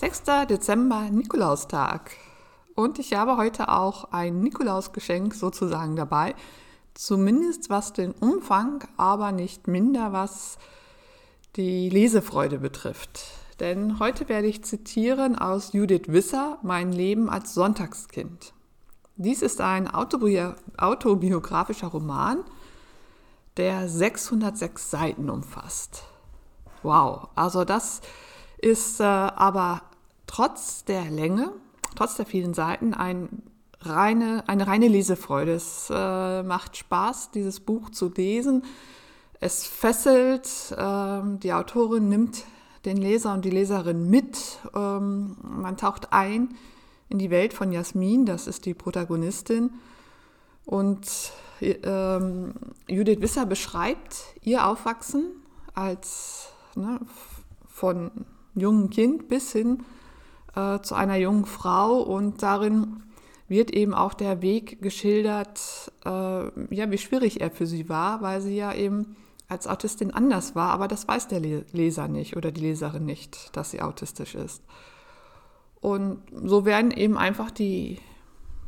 6. Dezember, Nikolaustag. Und ich habe heute auch ein Nikolausgeschenk sozusagen dabei. Zumindest was den Umfang, aber nicht minder was die Lesefreude betrifft. Denn heute werde ich zitieren aus Judith Wisser, Mein Leben als Sonntagskind. Dies ist ein autobiografischer Roman, der 606 Seiten umfasst. Wow, also das ist äh, aber trotz der Länge, trotz der vielen Seiten ein reine, eine reine Lesefreude. Es äh, macht Spaß, dieses Buch zu lesen. Es fesselt, ähm, die Autorin nimmt den Leser und die Leserin mit. Ähm, man taucht ein in die Welt von Jasmin, das ist die Protagonistin. Und ähm, Judith Wisser beschreibt ihr Aufwachsen als ne, von jungen Kind bis hin äh, zu einer jungen Frau und darin wird eben auch der Weg geschildert, äh, ja, wie schwierig er für sie war, weil sie ja eben als Autistin anders war, aber das weiß der Leser nicht oder die Leserin nicht, dass sie autistisch ist. Und so werden eben einfach die,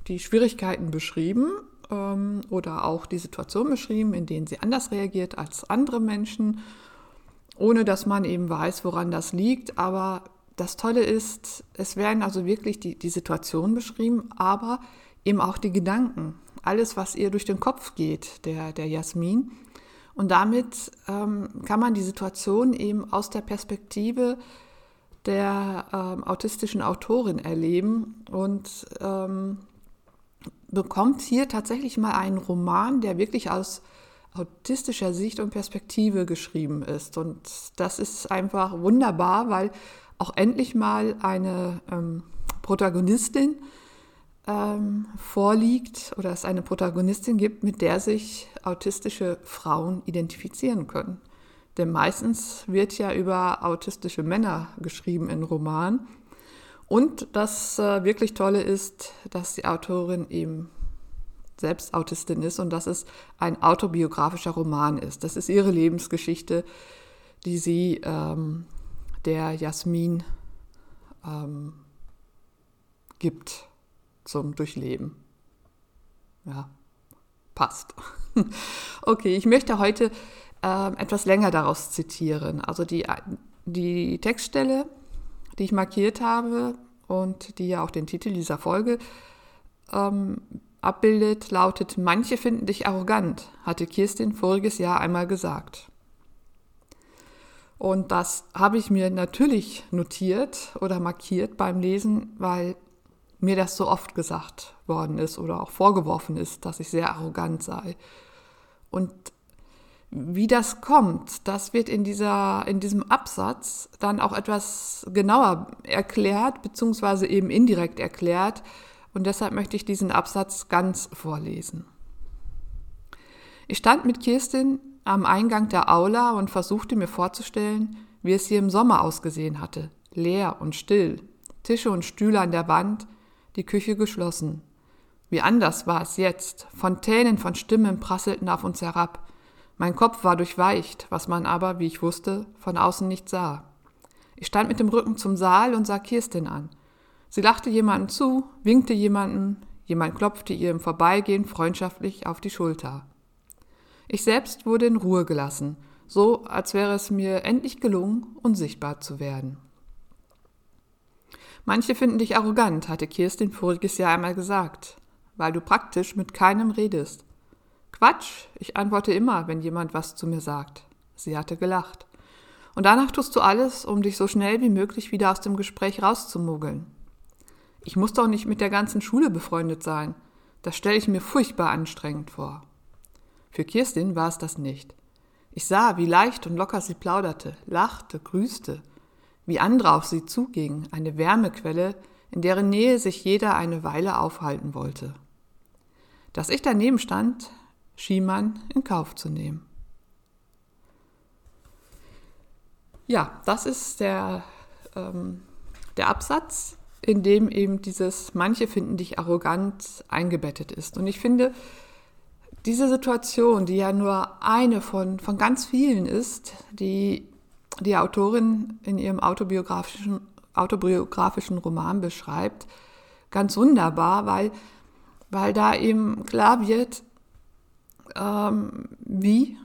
die Schwierigkeiten beschrieben ähm, oder auch die Situation beschrieben, in denen sie anders reagiert als andere Menschen ohne dass man eben weiß, woran das liegt. Aber das Tolle ist, es werden also wirklich die, die Situation beschrieben, aber eben auch die Gedanken, alles, was ihr durch den Kopf geht, der, der Jasmin. Und damit ähm, kann man die Situation eben aus der Perspektive der ähm, autistischen Autorin erleben und ähm, bekommt hier tatsächlich mal einen Roman, der wirklich aus autistischer Sicht und Perspektive geschrieben ist. Und das ist einfach wunderbar, weil auch endlich mal eine ähm, Protagonistin ähm, vorliegt oder es eine Protagonistin gibt, mit der sich autistische Frauen identifizieren können. Denn meistens wird ja über autistische Männer geschrieben in Romanen. Und das äh, wirklich Tolle ist, dass die Autorin eben selbst Autistin ist und dass es ein autobiografischer Roman ist. Das ist ihre Lebensgeschichte, die sie ähm, der Jasmin ähm, gibt zum Durchleben. Ja, passt. okay, ich möchte heute äh, etwas länger daraus zitieren. Also die, die Textstelle, die ich markiert habe und die ja auch den Titel dieser Folge ähm, abbildet, lautet, manche finden dich arrogant, hatte Kirstin voriges Jahr einmal gesagt. Und das habe ich mir natürlich notiert oder markiert beim Lesen, weil mir das so oft gesagt worden ist oder auch vorgeworfen ist, dass ich sehr arrogant sei. Und wie das kommt, das wird in, dieser, in diesem Absatz dann auch etwas genauer erklärt, beziehungsweise eben indirekt erklärt, und deshalb möchte ich diesen Absatz ganz vorlesen. Ich stand mit Kirstin am Eingang der Aula und versuchte mir vorzustellen, wie es hier im Sommer ausgesehen hatte. Leer und still, Tische und Stühle an der Wand, die Küche geschlossen. Wie anders war es jetzt. Fontänen von Stimmen prasselten auf uns herab. Mein Kopf war durchweicht, was man aber, wie ich wusste, von außen nicht sah. Ich stand mit dem Rücken zum Saal und sah Kirstin an. Sie lachte jemandem zu, winkte jemandem, jemand klopfte ihr im Vorbeigehen freundschaftlich auf die Schulter. Ich selbst wurde in Ruhe gelassen, so als wäre es mir endlich gelungen, unsichtbar zu werden. Manche finden dich arrogant, hatte Kirstin voriges Jahr einmal gesagt, weil du praktisch mit keinem redest. Quatsch, ich antworte immer, wenn jemand was zu mir sagt. Sie hatte gelacht. Und danach tust du alles, um dich so schnell wie möglich wieder aus dem Gespräch rauszumogeln. Ich muss doch nicht mit der ganzen Schule befreundet sein. Das stelle ich mir furchtbar anstrengend vor. Für Kirstin war es das nicht. Ich sah, wie leicht und locker sie plauderte, lachte, grüßte, wie andere auf sie zugingen, eine Wärmequelle, in deren Nähe sich jeder eine Weile aufhalten wollte. Dass ich daneben stand, schien man in Kauf zu nehmen. Ja, das ist der, ähm, der Absatz in dem eben dieses manche finden dich arrogant eingebettet ist. Und ich finde, diese Situation, die ja nur eine von, von ganz vielen ist, die die Autorin in ihrem autobiografischen autobiografischen Roman beschreibt, ganz wunderbar, weil, weil da eben klar wird, ähm, wie,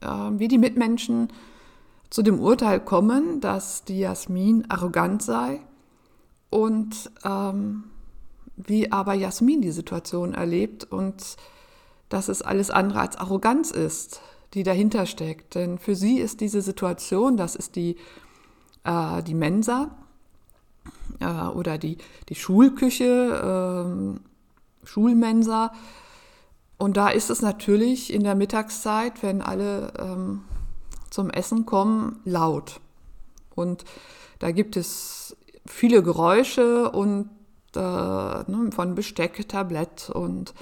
äh, wie die Mitmenschen zu dem Urteil kommen, dass die Jasmin arrogant sei und ähm, wie aber Jasmin die Situation erlebt und dass es alles andere als Arroganz ist, die dahinter steckt. Denn für sie ist diese Situation, das ist die, äh, die Mensa äh, oder die, die Schulküche, äh, Schulmensa. Und da ist es natürlich in der Mittagszeit, wenn alle ähm, zum Essen kommen, laut. Und da gibt es viele Geräusche und äh, ne, von Besteck, Tablett und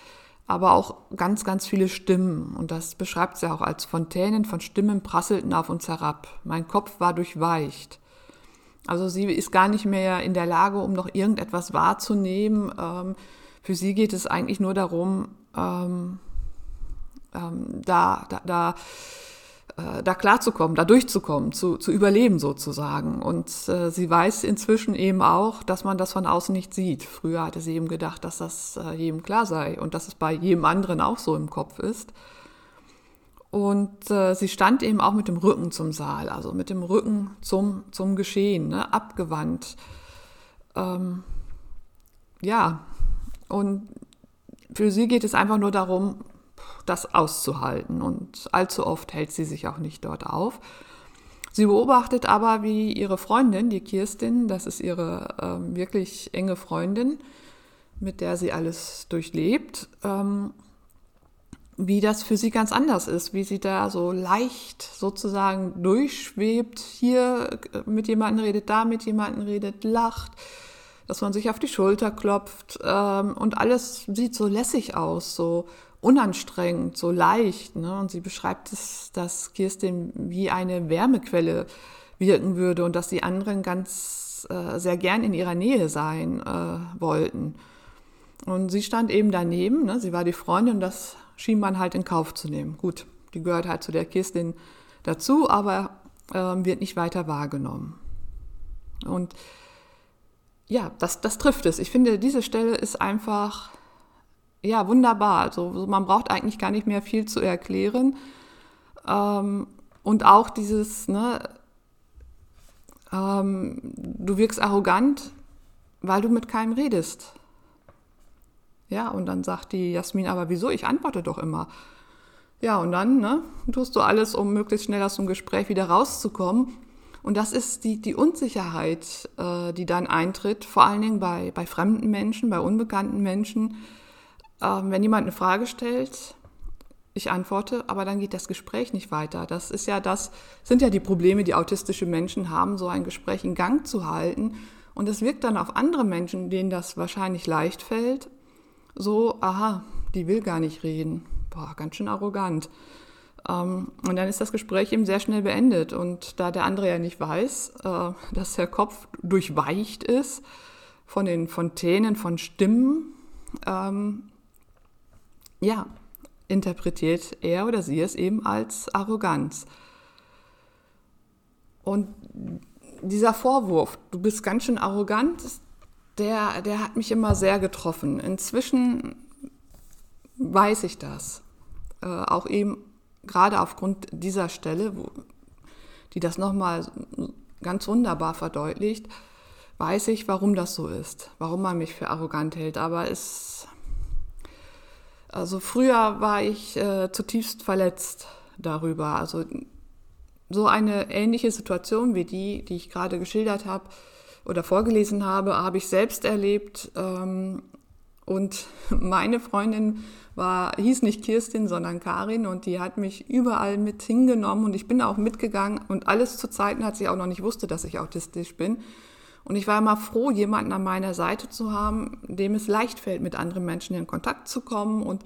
aber auch ganz, ganz viele Stimmen. Und das beschreibt sie auch als Fontänen von Stimmen prasselten auf uns herab. Mein Kopf war durchweicht. Also sie ist gar nicht mehr in der Lage, um noch irgendetwas wahrzunehmen. Ähm, für sie geht es eigentlich nur darum, ähm, ähm, da, da, da äh, da klarzukommen, da durchzukommen, zu, zu überleben sozusagen. Und äh, sie weiß inzwischen eben auch, dass man das von außen nicht sieht. Früher hatte sie eben gedacht, dass das äh, jedem klar sei und dass es bei jedem anderen auch so im Kopf ist. Und äh, sie stand eben auch mit dem Rücken zum Saal, also mit dem Rücken zum, zum Geschehen, ne, abgewandt. Ähm, ja, und für sie geht es einfach nur darum, das auszuhalten. Und allzu oft hält sie sich auch nicht dort auf. Sie beobachtet aber, wie ihre Freundin, die Kirstin, das ist ihre ähm, wirklich enge Freundin, mit der sie alles durchlebt, ähm, wie das für sie ganz anders ist, wie sie da so leicht sozusagen durchschwebt, hier mit jemandem redet, da mit jemandem redet, lacht, dass man sich auf die Schulter klopft ähm, und alles sieht so lässig aus, so unanstrengend, so leicht. Ne? Und sie beschreibt es, dass Kirstin wie eine Wärmequelle wirken würde und dass die anderen ganz äh, sehr gern in ihrer Nähe sein äh, wollten. Und sie stand eben daneben, ne? sie war die Freundin und das schien man halt in Kauf zu nehmen. Gut, die gehört halt zu der Kirstin dazu, aber äh, wird nicht weiter wahrgenommen. Und ja, das, das trifft es. Ich finde, diese Stelle ist einfach ja, wunderbar. Also man braucht eigentlich gar nicht mehr viel zu erklären. Ähm, und auch dieses, ne, ähm, du wirkst arrogant, weil du mit keinem redest. Ja, und dann sagt die Jasmin, aber wieso? Ich antworte doch immer. Ja, und dann ne, tust du alles, um möglichst schnell aus dem Gespräch wieder rauszukommen. Und das ist die, die Unsicherheit, äh, die dann eintritt, vor allen Dingen bei, bei fremden Menschen, bei unbekannten Menschen, ähm, wenn jemand eine Frage stellt, ich antworte, aber dann geht das Gespräch nicht weiter. Das ist ja das, sind ja die Probleme, die autistische Menschen haben, so ein Gespräch in Gang zu halten. Und es wirkt dann auf andere Menschen, denen das wahrscheinlich leicht fällt, so, aha, die will gar nicht reden. Boah, ganz schön arrogant. Ähm, und dann ist das Gespräch eben sehr schnell beendet. Und da der andere ja nicht weiß, äh, dass der Kopf durchweicht ist von den Fontänen von Stimmen, ähm, ja, interpretiert er oder sie es eben als Arroganz. Und dieser Vorwurf, du bist ganz schön arrogant, der, der hat mich immer sehr getroffen. Inzwischen weiß ich das. Äh, auch eben gerade aufgrund dieser Stelle, wo, die das nochmal ganz wunderbar verdeutlicht, weiß ich, warum das so ist, warum man mich für arrogant hält. Aber es also früher war ich äh, zutiefst verletzt darüber. Also so eine ähnliche Situation wie die, die ich gerade geschildert habe oder vorgelesen habe, habe ich selbst erlebt. Ähm, und meine Freundin war, hieß nicht Kirstin, sondern Karin und die hat mich überall mit hingenommen und ich bin auch mitgegangen und alles zu Zeiten, als ich auch noch nicht wusste, dass ich autistisch bin. Und ich war immer froh, jemanden an meiner Seite zu haben, dem es leicht fällt, mit anderen Menschen in Kontakt zu kommen. Und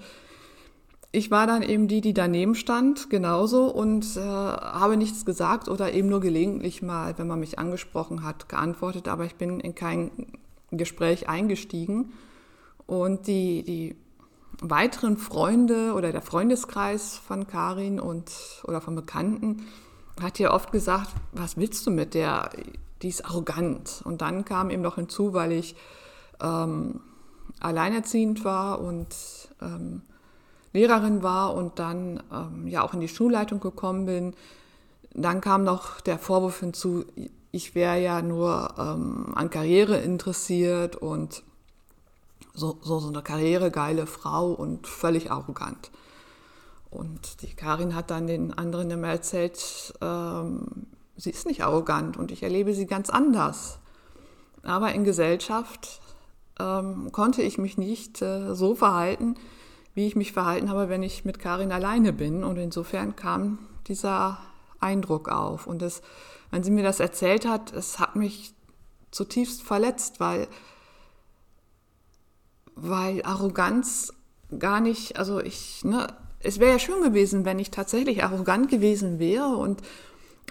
ich war dann eben die, die daneben stand, genauso, und äh, habe nichts gesagt oder eben nur gelegentlich mal, wenn man mich angesprochen hat, geantwortet. Aber ich bin in kein Gespräch eingestiegen. Und die, die weiteren Freunde oder der Freundeskreis von Karin und oder von Bekannten hat ja oft gesagt, was willst du mit der? Die ist arrogant. Und dann kam eben noch hinzu, weil ich ähm, alleinerziehend war und ähm, Lehrerin war und dann ähm, ja auch in die Schulleitung gekommen bin, dann kam noch der Vorwurf hinzu, ich wäre ja nur ähm, an Karriere interessiert und so, so, so eine karrieregeile Frau und völlig arrogant. Und die Karin hat dann den anderen immer erzählt, ähm, sie ist nicht arrogant und ich erlebe sie ganz anders. Aber in Gesellschaft ähm, konnte ich mich nicht äh, so verhalten, wie ich mich verhalten habe, wenn ich mit Karin alleine bin. Und insofern kam dieser Eindruck auf. Und es, wenn sie mir das erzählt hat, es hat mich zutiefst verletzt, weil, weil Arroganz gar nicht, also ich, ne, es wäre ja schön gewesen, wenn ich tatsächlich arrogant gewesen wäre und,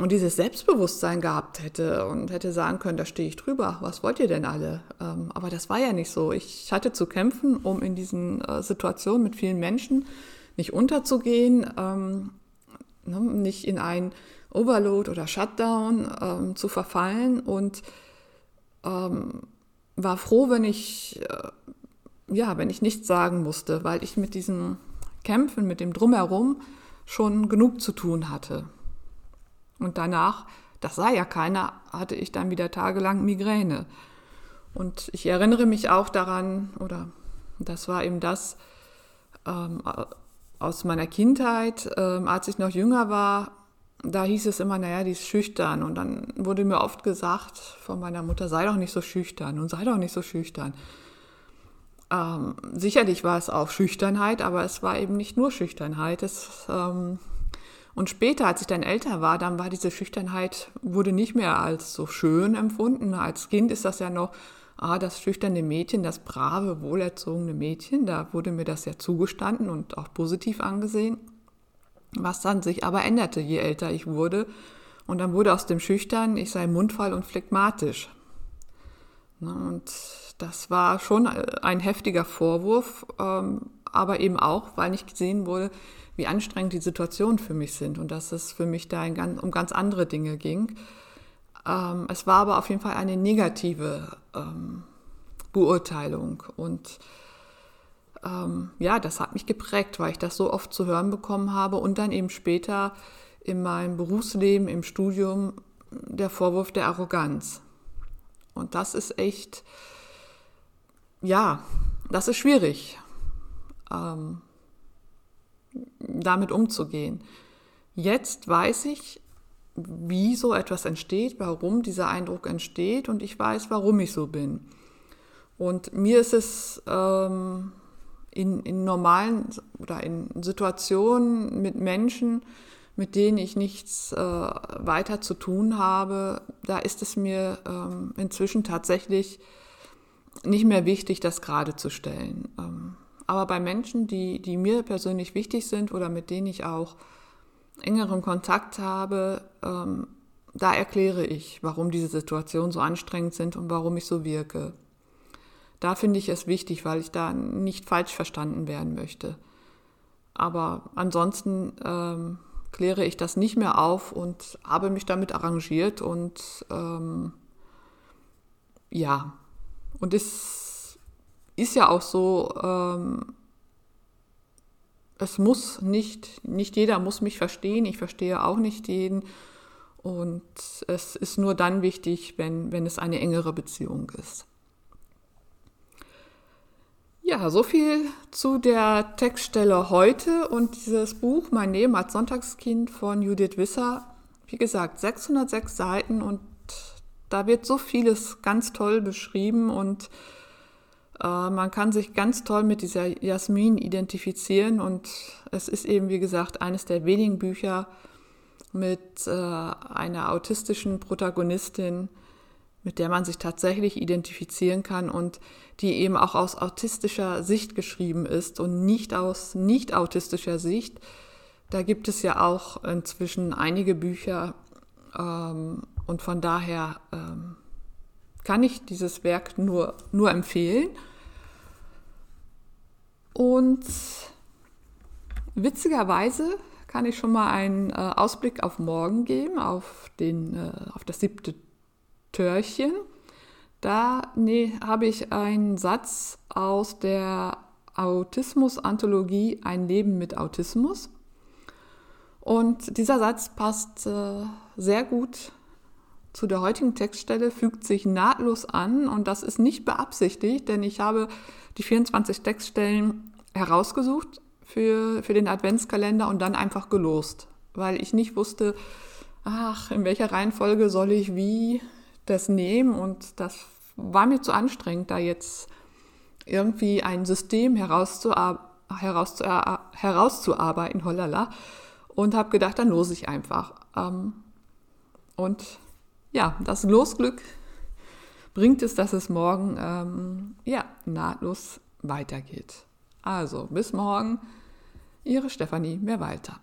und dieses Selbstbewusstsein gehabt hätte und hätte sagen können, da stehe ich drüber, was wollt ihr denn alle? Ähm, aber das war ja nicht so. Ich hatte zu kämpfen, um in diesen äh, Situationen mit vielen Menschen nicht unterzugehen, ähm, ne, nicht in ein Overload oder Shutdown ähm, zu verfallen und ähm, war froh, wenn ich, äh, ja, wenn ich nichts sagen musste, weil ich mit diesen Kämpfen, mit dem Drumherum schon genug zu tun hatte. Und danach, das sah ja keiner, hatte ich dann wieder tagelang Migräne. Und ich erinnere mich auch daran, oder das war eben das ähm, aus meiner Kindheit, ähm, als ich noch jünger war, da hieß es immer, naja, die ist schüchtern. Und dann wurde mir oft gesagt von meiner Mutter, sei doch nicht so schüchtern und sei doch nicht so schüchtern. Ähm, sicherlich war es auch Schüchternheit, aber es war eben nicht nur Schüchternheit. Es, ähm, und später, als ich dann älter war, dann war diese Schüchternheit, wurde nicht mehr als so schön empfunden. Als Kind ist das ja noch, ah, das schüchterne Mädchen, das brave, wohlerzogene Mädchen, da wurde mir das ja zugestanden und auch positiv angesehen. Was dann sich aber änderte, je älter ich wurde. Und dann wurde aus dem Schüchtern, ich sei mundvoll und phlegmatisch. Und das war schon ein heftiger Vorwurf, ähm, aber eben auch, weil nicht gesehen wurde, wie anstrengend die Situationen für mich sind und dass es für mich da um ganz andere Dinge ging. Ähm, es war aber auf jeden Fall eine negative ähm, Beurteilung und ähm, ja, das hat mich geprägt, weil ich das so oft zu hören bekommen habe und dann eben später in meinem Berufsleben, im Studium der Vorwurf der Arroganz. Und das ist echt, ja, das ist schwierig, ähm, damit umzugehen. Jetzt weiß ich, wie so etwas entsteht, warum dieser Eindruck entsteht und ich weiß, warum ich so bin. Und mir ist es ähm, in, in normalen oder in Situationen mit Menschen, mit denen ich nichts äh, weiter zu tun habe, da ist es mir ähm, inzwischen tatsächlich nicht mehr wichtig, das gerade zu stellen. Ähm, aber bei Menschen, die, die mir persönlich wichtig sind oder mit denen ich auch engeren Kontakt habe, ähm, da erkläre ich, warum diese Situationen so anstrengend sind und warum ich so wirke. Da finde ich es wichtig, weil ich da nicht falsch verstanden werden möchte. Aber ansonsten ähm, kläre ich das nicht mehr auf und habe mich damit arrangiert und ähm, ja, und es ist ja auch so, ähm, es muss nicht, nicht jeder muss mich verstehen, ich verstehe auch nicht jeden. Und es ist nur dann wichtig, wenn, wenn es eine engere Beziehung ist. Ja, so viel zu der Textstelle heute und dieses Buch Mein Leben als Sonntagskind von Judith Wisser. Wie gesagt, 606 Seiten und da wird so vieles ganz toll beschrieben und äh, man kann sich ganz toll mit dieser Jasmin identifizieren und es ist eben, wie gesagt, eines der wenigen Bücher mit äh, einer autistischen Protagonistin, mit der man sich tatsächlich identifizieren kann und die eben auch aus autistischer Sicht geschrieben ist und nicht aus nicht autistischer Sicht. Da gibt es ja auch inzwischen einige Bücher ähm, und von daher ähm, kann ich dieses Werk nur, nur empfehlen. Und witzigerweise kann ich schon mal einen äh, Ausblick auf morgen geben, auf, den, äh, auf das siebte Törchen. Da nee, habe ich einen Satz aus der Autismus-Anthologie Ein Leben mit Autismus. Und dieser Satz passt äh, sehr gut zu der heutigen Textstelle, fügt sich nahtlos an und das ist nicht beabsichtigt, denn ich habe die 24 Textstellen herausgesucht für, für den Adventskalender und dann einfach gelost, weil ich nicht wusste, ach, in welcher Reihenfolge soll ich wie das nehmen und das war mir zu anstrengend, da jetzt irgendwie ein System herauszuar herauszuar herauszuarbeiten, hollala, und habe gedacht, dann lose ich einfach. Ähm, und ja, das Losglück bringt es, dass es morgen ähm, ja, nahtlos weitergeht. Also, bis morgen, Ihre Stefanie Mehrwalter.